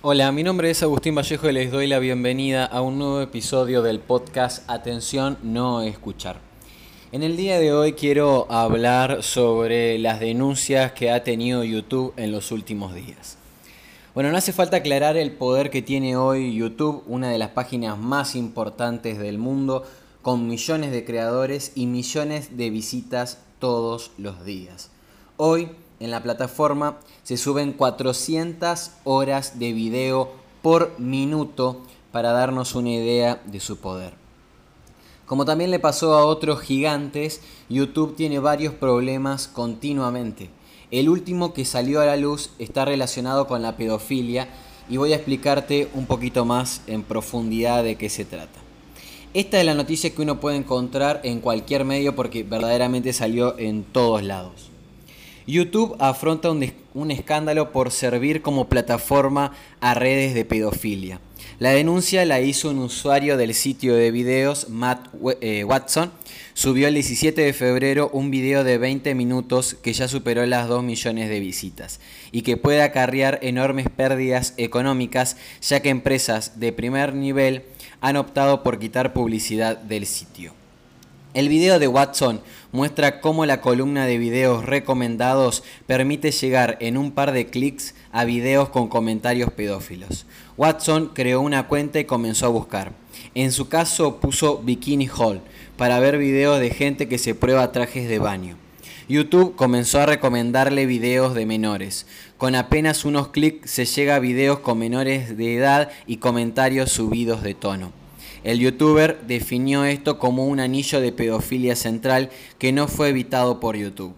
Hola, mi nombre es Agustín Vallejo y les doy la bienvenida a un nuevo episodio del podcast Atención, no escuchar. En el día de hoy quiero hablar sobre las denuncias que ha tenido YouTube en los últimos días. Bueno, no hace falta aclarar el poder que tiene hoy YouTube, una de las páginas más importantes del mundo, con millones de creadores y millones de visitas todos los días. Hoy en la plataforma se suben 400 horas de video por minuto para darnos una idea de su poder. Como también le pasó a otros gigantes, YouTube tiene varios problemas continuamente. El último que salió a la luz está relacionado con la pedofilia y voy a explicarte un poquito más en profundidad de qué se trata. Esta es la noticia que uno puede encontrar en cualquier medio porque verdaderamente salió en todos lados. YouTube afronta un, escándalo por servir como plataforma a redes de pedofilia. La denuncia la hizo un usuario del sitio de videos, Matt eh, Watson. Subió el 17 de febrero un video de 20 minutos que ya superó las 2 millones de visitas y que puede acarrear enormes pérdidas económicas ya que empresas de primer nivel han optado por quitar publicidad del sitio. El video de Watson muestra cómo la columna de videos recomendados permite llegar en un par de clics a videos con comentarios pedófilos. Watson creó una cuenta y comenzó a buscar. En su caso puso Bikini Hall para ver videos de gente que se prueba trajes de baño. YouTube comenzó a recomendarle videos de menores. Con apenas unos clics se llega a videos con menores de edad y comentarios subidos de tono. El youtuber definió esto como un anillo de pedofilia central que no fue evitado por YouTube.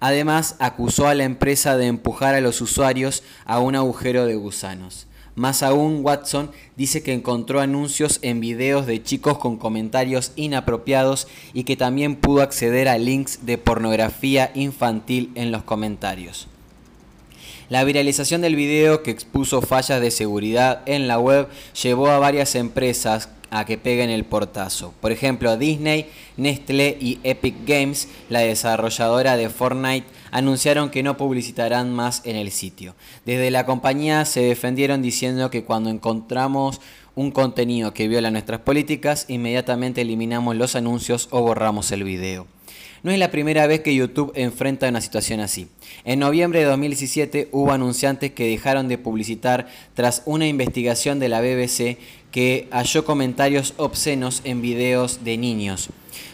Además, acusó a la empresa de empujar a los usuarios a un agujero de gusanos. Más aún, Watson dice que encontró anuncios en videos de chicos con comentarios inapropiados y que también pudo acceder a links de pornografía infantil en los comentarios. La viralización del video que expuso fallas de seguridad en la web llevó a varias empresas a que peguen el portazo. Por ejemplo, Disney, Nestlé y Epic Games, la desarrolladora de Fortnite, anunciaron que no publicitarán más en el sitio. Desde la compañía se defendieron diciendo que cuando encontramos un contenido que viola nuestras políticas, inmediatamente eliminamos los anuncios o borramos el video. No es la primera vez que YouTube enfrenta una situación así. En noviembre de 2017 hubo anunciantes que dejaron de publicitar tras una investigación de la BBC que halló comentarios obscenos en videos de niños.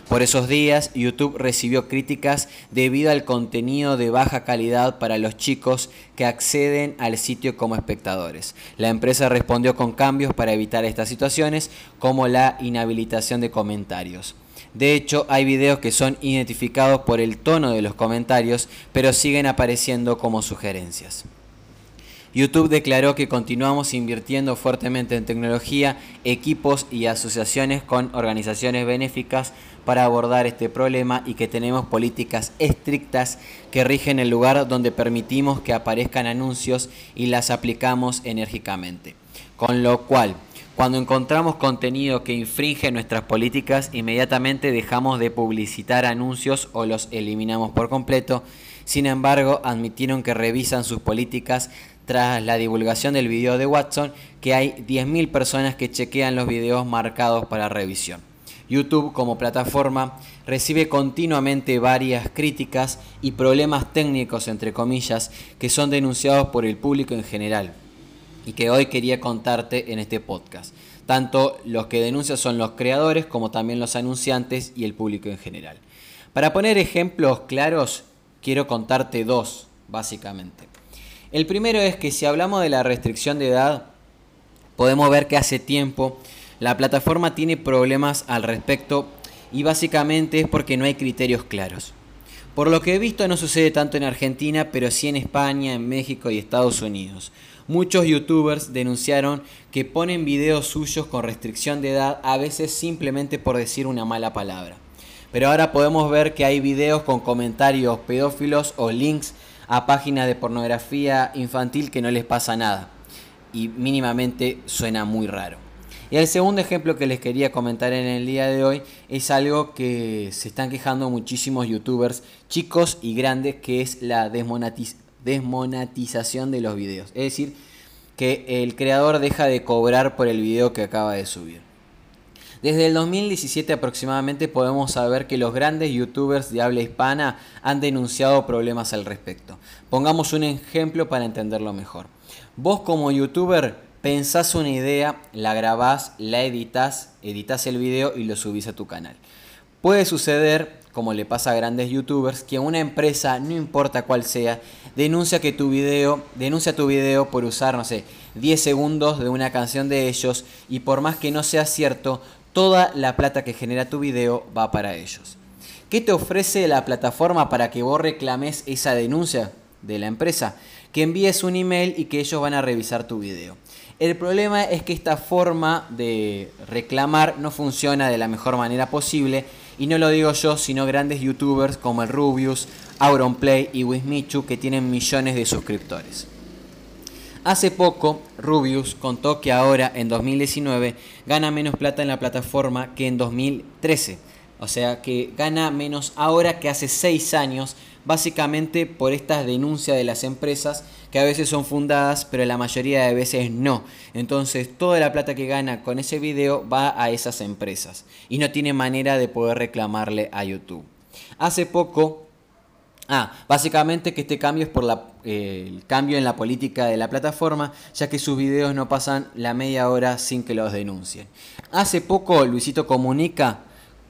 Por esos días, YouTube recibió críticas debido al contenido de baja calidad para los chicos que acceden al sitio como espectadores. La empresa respondió con cambios para evitar estas situaciones, como la inhabilitación de comentarios. De hecho, hay videos que son identificados por el tono de los comentarios, pero siguen apareciendo como sugerencias. YouTube declaró que continuamos invirtiendo fuertemente en tecnología, equipos y asociaciones con organizaciones benéficas para abordar este problema y que tenemos políticas estrictas que rigen el lugar donde permitimos que aparezcan anuncios y las aplicamos enérgicamente. Con lo cual, cuando encontramos contenido que infringe nuestras políticas, inmediatamente dejamos de publicitar anuncios o los eliminamos por completo. Sin embargo, admitieron que revisan sus políticas tras la divulgación del video de Watson que hay 10.000 personas que chequean los videos marcados para revisión. YouTube como plataforma recibe continuamente varias críticas y problemas técnicos, entre comillas, que son denunciados por el público en general y que hoy quería contarte en este podcast. Tanto los que denuncian son los creadores como también los anunciantes y el público en general. Para poner ejemplos claros, quiero contarte dos, básicamente. El primero es que si hablamos de la restricción de edad, podemos ver que hace tiempo la plataforma tiene problemas al respecto y básicamente es porque no hay criterios claros. Por lo que he visto no sucede tanto en Argentina, pero sí en España, en México y Estados Unidos. Muchos youtubers denunciaron que ponen videos suyos con restricción de edad, a veces simplemente por decir una mala palabra. Pero ahora podemos ver que hay videos con comentarios pedófilos o links a páginas de pornografía infantil que no les pasa nada. Y mínimamente suena muy raro. Y el segundo ejemplo que les quería comentar en el día de hoy es algo que se están quejando muchísimos youtubers, chicos y grandes, que es la desmonetización de los videos. Es decir, que el creador deja de cobrar por el video que acaba de subir. Desde el 2017 aproximadamente podemos saber que los grandes youtubers de habla hispana han denunciado problemas al respecto. Pongamos un ejemplo para entenderlo mejor. Vos como youtuber pensás una idea, la grabás, la editas, editas el video y lo subís a tu canal. Puede suceder, como le pasa a grandes youtubers, que una empresa, no importa cuál sea, denuncia que tu video, denuncia tu video por usar, no sé, 10 segundos de una canción de ellos y por más que no sea cierto, toda la plata que genera tu video va para ellos. ¿Qué te ofrece la plataforma para que vos reclames esa denuncia de la empresa? Que envíes un email y que ellos van a revisar tu video. El problema es que esta forma de reclamar no funciona de la mejor manera posible y no lo digo yo, sino grandes youtubers como el Rubius, Auronplay y Wismichu que tienen millones de suscriptores. Hace poco, Rubius contó que ahora, en 2019, gana menos plata en la plataforma que en 2013. O sea que gana menos ahora que hace 6 años, básicamente por estas denuncias de las empresas que a veces son fundadas, pero la mayoría de veces no. Entonces toda la plata que gana con ese video va a esas empresas y no tiene manera de poder reclamarle a YouTube. Hace poco Ah, básicamente que este cambio es por eh, el cambio en la política de la plataforma, ya que sus videos no pasan la media hora sin que los denuncien. Hace poco Luisito Comunica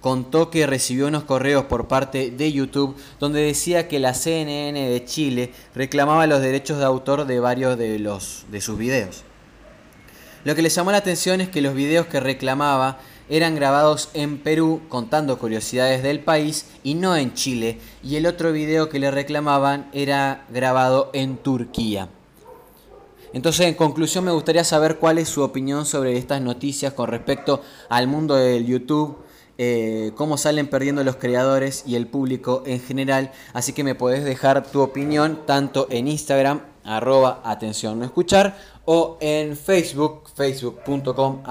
contó que recibió unos correos por parte de YouTube donde decía que la CNN de Chile reclamaba los derechos de autor de varios de, los, de sus videos. Lo que le llamó la atención es que los videos que reclamaba eran grabados en Perú contando curiosidades del país y no en Chile. Y el otro video que le reclamaban era grabado en Turquía. Entonces, en conclusión, me gustaría saber cuál es su opinión sobre estas noticias con respecto al mundo del YouTube, eh, cómo salen perdiendo los creadores y el público en general. Así que me podés dejar tu opinión tanto en Instagram, arroba atención no escuchar, o en Facebook, facebook.com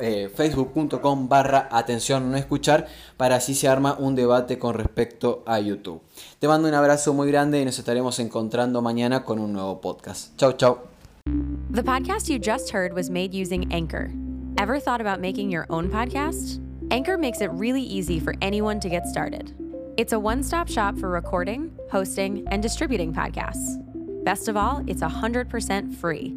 eh, facebook.com barra atención no escuchar, para así se arma un debate con respecto a YouTube. Te mando un abrazo muy grande y nos estaremos encontrando mañana con un nuevo podcast. Chau, chau. The podcast you just heard was made using Anchor. Ever thought about making your own podcast? Anchor makes it really easy for anyone to get started. It's a one stop shop for recording, hosting, and distributing podcasts. Best of all, it's 100% free.